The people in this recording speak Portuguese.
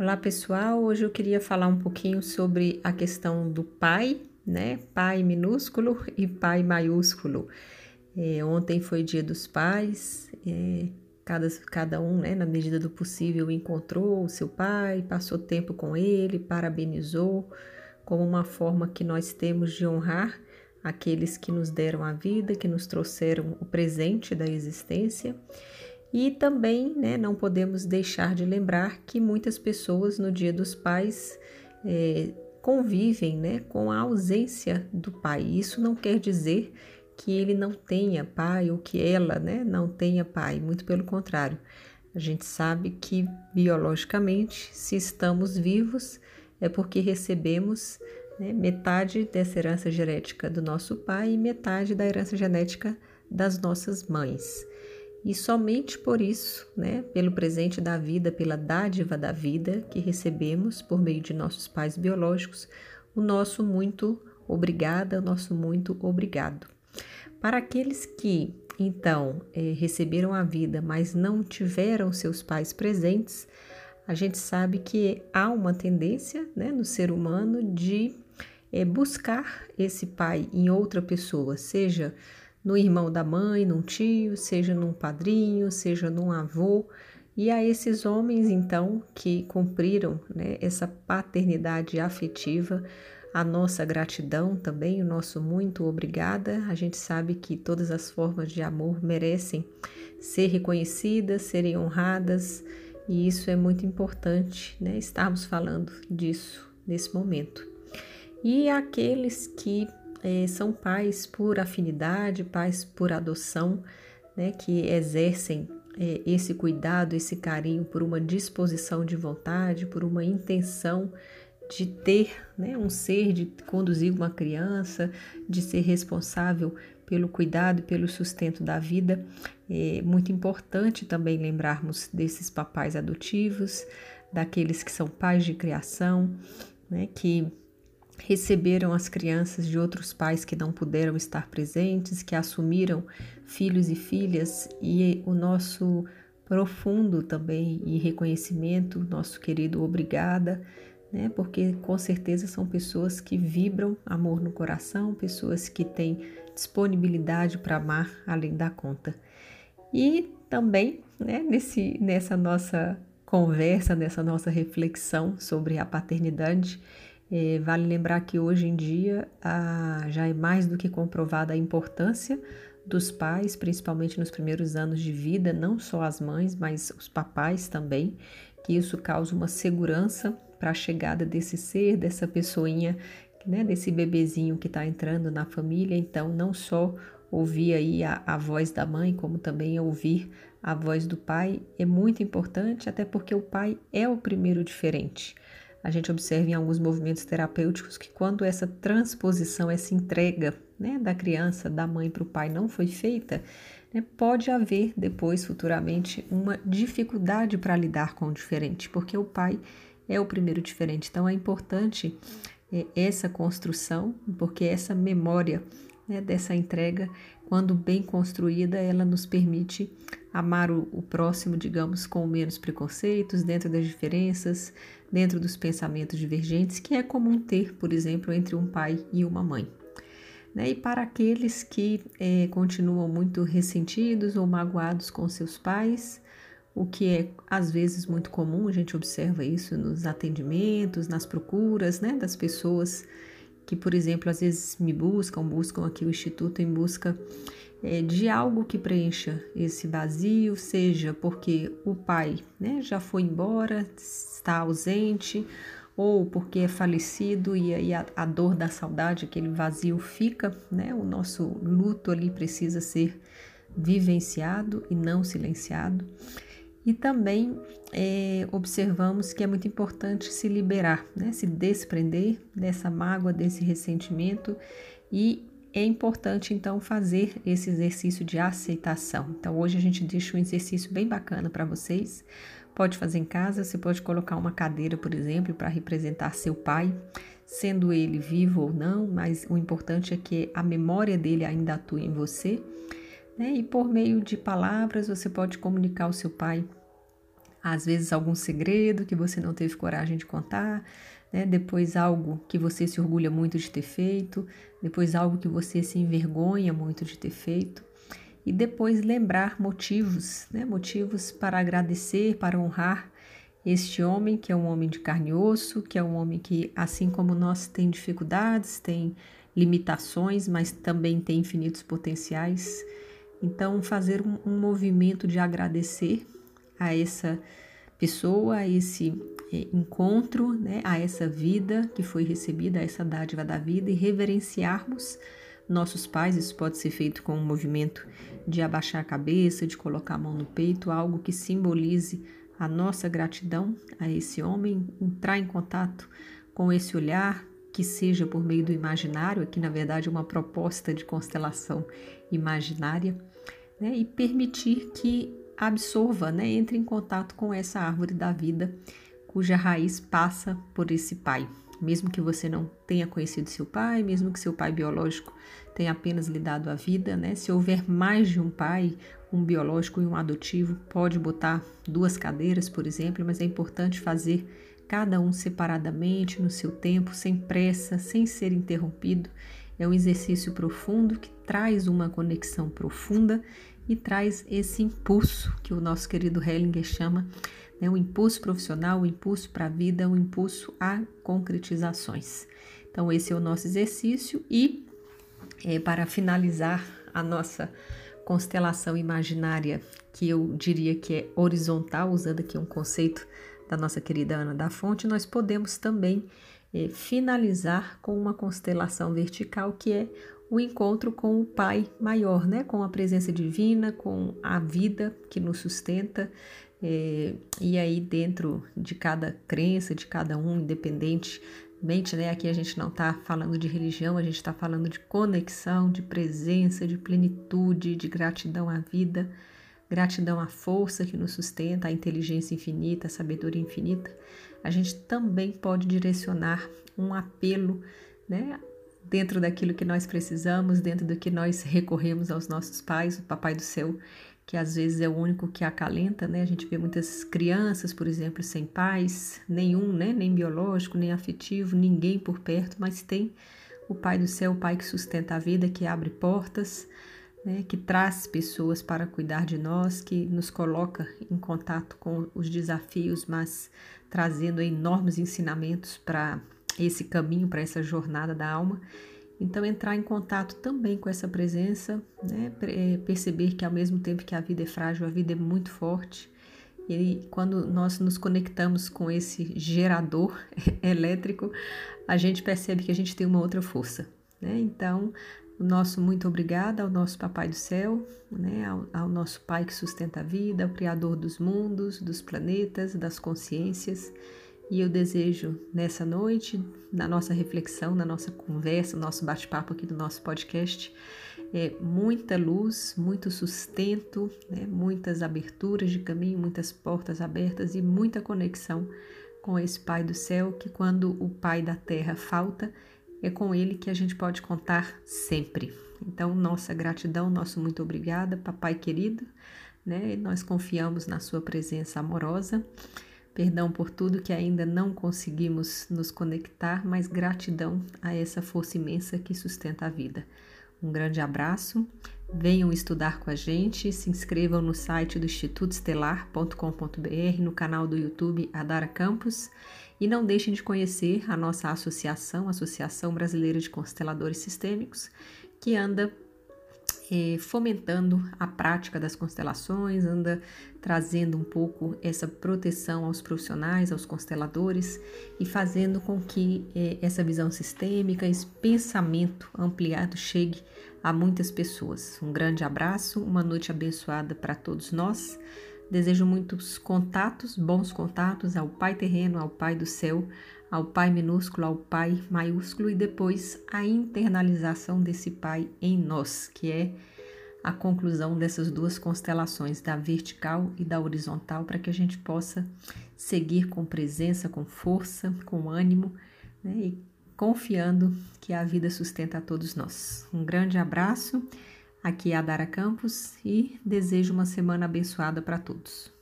Olá pessoal, hoje eu queria falar um pouquinho sobre a questão do pai, né? Pai minúsculo e pai maiúsculo. É, ontem foi dia dos pais, é, cada, cada um, né, na medida do possível, encontrou o seu pai, passou tempo com ele, parabenizou, como uma forma que nós temos de honrar aqueles que nos deram a vida, que nos trouxeram o presente da existência. E também né, não podemos deixar de lembrar que muitas pessoas no Dia dos Pais é, convivem né, com a ausência do pai. Isso não quer dizer que ele não tenha pai ou que ela né, não tenha pai, muito pelo contrário. A gente sabe que biologicamente, se estamos vivos, é porque recebemos né, metade dessa herança genética do nosso pai e metade da herança genética das nossas mães. E somente por isso, né, pelo presente da vida, pela dádiva da vida que recebemos por meio de nossos pais biológicos, o nosso muito obrigada, o nosso muito obrigado. Para aqueles que, então, eh, receberam a vida, mas não tiveram seus pais presentes, a gente sabe que há uma tendência né, no ser humano de eh, buscar esse pai em outra pessoa, seja no irmão da mãe, num tio, seja num padrinho, seja num avô. E a esses homens, então, que cumpriram né, essa paternidade afetiva, a nossa gratidão também, o nosso muito obrigada. A gente sabe que todas as formas de amor merecem ser reconhecidas, serem honradas, e isso é muito importante, né? Estarmos falando disso nesse momento. E aqueles que é, são pais por afinidade, pais por adoção, né, que exercem é, esse cuidado, esse carinho por uma disposição de vontade, por uma intenção de ter né, um ser, de conduzir uma criança, de ser responsável pelo cuidado e pelo sustento da vida. É muito importante também lembrarmos desses papais adotivos, daqueles que são pais de criação, né, que receberam as crianças de outros pais que não puderam estar presentes, que assumiram filhos e filhas, e o nosso profundo também e reconhecimento, nosso querido obrigada, né? Porque com certeza são pessoas que vibram amor no coração, pessoas que têm disponibilidade para amar além da conta. E também, né, nesse, nessa nossa conversa, nessa nossa reflexão sobre a paternidade, é, vale lembrar que hoje em dia a, já é mais do que comprovada a importância dos pais, principalmente nos primeiros anos de vida, não só as mães, mas os papais também, que isso causa uma segurança para a chegada desse ser, dessa pessoinha, né, desse bebezinho que está entrando na família. Então, não só ouvir aí a, a voz da mãe, como também ouvir a voz do pai é muito importante, até porque o pai é o primeiro diferente a gente observa em alguns movimentos terapêuticos que quando essa transposição, essa entrega né, da criança, da mãe para o pai não foi feita, né, pode haver depois, futuramente, uma dificuldade para lidar com o diferente, porque o pai é o primeiro diferente. Então é importante é, essa construção, porque essa memória né, dessa entrega, quando bem construída, ela nos permite amar o, o próximo, digamos, com menos preconceitos, dentro das diferenças, dentro dos pensamentos divergentes, que é comum ter, por exemplo, entre um pai e uma mãe. Né? E para aqueles que é, continuam muito ressentidos ou magoados com seus pais, o que é às vezes muito comum, a gente observa isso nos atendimentos, nas procuras né, das pessoas que, por exemplo, às vezes me buscam, buscam aqui o Instituto em busca é, de algo que preencha esse vazio, seja porque o pai né, já foi embora, está ausente, ou porque é falecido e aí a, a dor da saudade, aquele vazio fica, né? O nosso luto ali precisa ser vivenciado e não silenciado. E também é, observamos que é muito importante se liberar, né? se desprender dessa mágoa, desse ressentimento e é importante então fazer esse exercício de aceitação. Então hoje a gente deixa um exercício bem bacana para vocês. Pode fazer em casa, você pode colocar uma cadeira, por exemplo, para representar seu pai, sendo ele vivo ou não, mas o importante é que a memória dele ainda atue em você. Né? E por meio de palavras você pode comunicar ao seu pai às vezes algum segredo que você não teve coragem de contar, né? depois algo que você se orgulha muito de ter feito, depois algo que você se envergonha muito de ter feito, e depois lembrar motivos, né? motivos para agradecer, para honrar este homem que é um homem de carne e osso, que é um homem que, assim como nós, tem dificuldades, tem limitações, mas também tem infinitos potenciais. Então, fazer um, um movimento de agradecer a essa pessoa, a esse é, encontro, né, a essa vida que foi recebida, a essa dádiva da vida e reverenciarmos nossos pais. Isso pode ser feito com um movimento de abaixar a cabeça, de colocar a mão no peito, algo que simbolize a nossa gratidão a esse homem, entrar em contato com esse olhar, que seja por meio do imaginário, aqui na verdade é uma proposta de constelação imaginária, né, e permitir que absorva, né, entre em contato com essa árvore da vida cuja raiz passa por esse pai. Mesmo que você não tenha conhecido seu pai, mesmo que seu pai biológico tenha apenas lhe dado a vida, né? Se houver mais de um pai, um biológico e um adotivo, pode botar duas cadeiras, por exemplo, mas é importante fazer cada um separadamente, no seu tempo, sem pressa, sem ser interrompido. É um exercício profundo que traz uma conexão profunda e traz esse impulso que o nosso querido Hellinger chama, né, o impulso profissional, o impulso para a vida, o impulso a concretizações. Então, esse é o nosso exercício e é, para finalizar a nossa constelação imaginária, que eu diria que é horizontal, usando aqui um conceito da nossa querida Ana da Fonte, nós podemos também é, finalizar com uma constelação vertical, que é o encontro com o Pai maior, né? com a presença divina, com a vida que nos sustenta. É, e aí, dentro de cada crença, de cada um, independentemente, né? Aqui a gente não está falando de religião, a gente está falando de conexão, de presença, de plenitude, de gratidão à vida, gratidão à força que nos sustenta, à inteligência infinita, à sabedoria infinita. A gente também pode direcionar um apelo, né? Dentro daquilo que nós precisamos, dentro do que nós recorremos aos nossos pais, o Papai do Céu, que às vezes é o único que acalenta, né? A gente vê muitas crianças, por exemplo, sem pais, nenhum, né? Nem biológico, nem afetivo, ninguém por perto, mas tem o Pai do Céu, o Pai que sustenta a vida, que abre portas, né? que traz pessoas para cuidar de nós, que nos coloca em contato com os desafios, mas trazendo enormes ensinamentos para esse caminho, para essa jornada da alma. Então, entrar em contato também com essa presença, né? É, perceber que ao mesmo tempo que a vida é frágil, a vida é muito forte. E quando nós nos conectamos com esse gerador elétrico, a gente percebe que a gente tem uma outra força. Né? Então, o nosso muito obrigada ao nosso Papai do Céu, né? ao, ao nosso Pai que sustenta a vida, ao Criador dos mundos, dos planetas, das consciências. E eu desejo nessa noite, na nossa reflexão, na nossa conversa, no nosso bate-papo aqui do nosso podcast, é, muita luz, muito sustento, né, muitas aberturas de caminho, muitas portas abertas e muita conexão com esse Pai do céu, que quando o Pai da terra falta, é com ele que a gente pode contar sempre. Então, nossa gratidão, nosso muito obrigada, papai querido, né? Nós confiamos na sua presença amorosa. Perdão por tudo que ainda não conseguimos nos conectar, mas gratidão a essa força imensa que sustenta a vida. Um grande abraço. Venham estudar com a gente, se inscrevam no site do Instituto Estelar.com.br, no canal do YouTube Adara Campus e não deixem de conhecer a nossa associação, Associação Brasileira de Consteladores Sistêmicos, que anda é, fomentando a prática das constelações, anda trazendo um pouco essa proteção aos profissionais, aos consteladores e fazendo com que é, essa visão sistêmica, esse pensamento ampliado chegue a muitas pessoas. Um grande abraço, uma noite abençoada para todos nós. Desejo muitos contatos, bons contatos ao Pai Terreno, ao Pai do Céu, ao Pai minúsculo, ao Pai maiúsculo e depois a internalização desse Pai em nós, que é a conclusão dessas duas constelações, da vertical e da horizontal, para que a gente possa seguir com presença, com força, com ânimo né, e confiando que a vida sustenta a todos nós. Um grande abraço, aqui é a Dara Campos e desejo uma semana abençoada para todos.